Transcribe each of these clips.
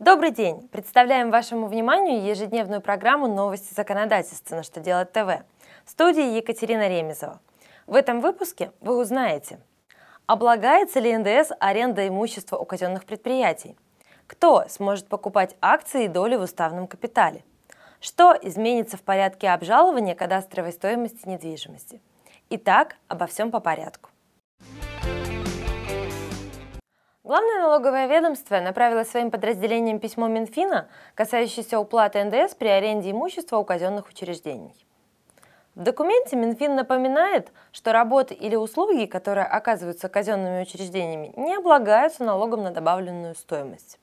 Добрый день! Представляем вашему вниманию ежедневную программу «Новости законодательства. На что делать ТВ». В студии Екатерина Ремезова. В этом выпуске вы узнаете, облагается ли НДС аренда имущества у казенных предприятий, кто сможет покупать акции и доли в уставном капитале, что изменится в порядке обжалования кадастровой стоимости недвижимости. Итак, обо всем по порядку. Главное налоговое ведомство направило своим подразделениям письмо Минфина, касающееся уплаты НДС при аренде имущества у казенных учреждений. В документе Минфин напоминает, что работы или услуги, которые оказываются казенными учреждениями, не облагаются налогом на добавленную стоимость.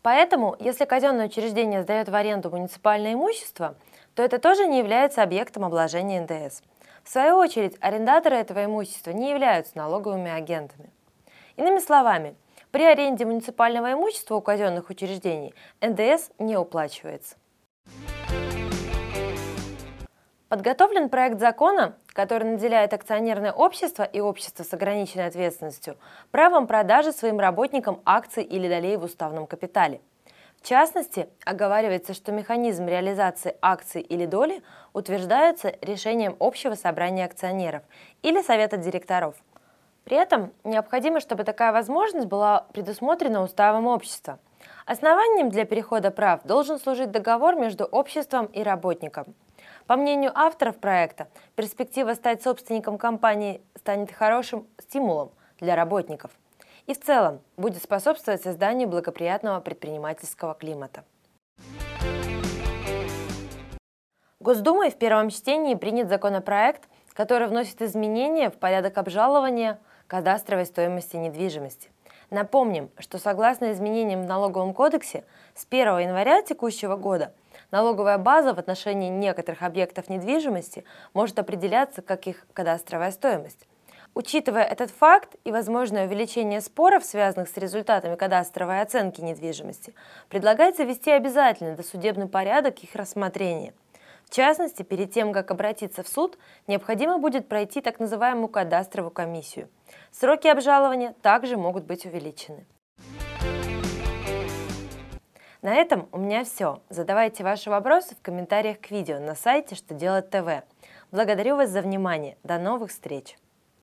Поэтому, если казенное учреждение сдает в аренду муниципальное имущество, то это тоже не является объектом обложения НДС. В свою очередь, арендаторы этого имущества не являются налоговыми агентами. Иными словами, при аренде муниципального имущества у казенных учреждений НДС не уплачивается. Подготовлен проект закона, который наделяет акционерное общество и общество с ограниченной ответственностью правом продажи своим работникам акций или долей в уставном капитале. В частности, оговаривается, что механизм реализации акций или доли утверждается решением общего собрания акционеров или совета директоров – при этом необходимо, чтобы такая возможность была предусмотрена уставом общества. Основанием для перехода прав должен служить договор между обществом и работником. По мнению авторов проекта, перспектива стать собственником компании станет хорошим стимулом для работников и в целом будет способствовать созданию благоприятного предпринимательского климата. Госдумой в первом чтении принят законопроект, который вносит изменения в порядок обжалования – кадастровой стоимости недвижимости. Напомним, что согласно изменениям в налоговом кодексе с 1 января текущего года налоговая база в отношении некоторых объектов недвижимости может определяться как их кадастровая стоимость. Учитывая этот факт и возможное увеличение споров, связанных с результатами кадастровой оценки недвижимости, предлагается ввести обязательный досудебный порядок их рассмотрения. В частности, перед тем, как обратиться в суд, необходимо будет пройти так называемую кадастровую комиссию. Сроки обжалования также могут быть увеличены. На этом у меня все. Задавайте ваши вопросы в комментариях к видео на сайте «Что делать ТВ». Благодарю вас за внимание. До новых встреч!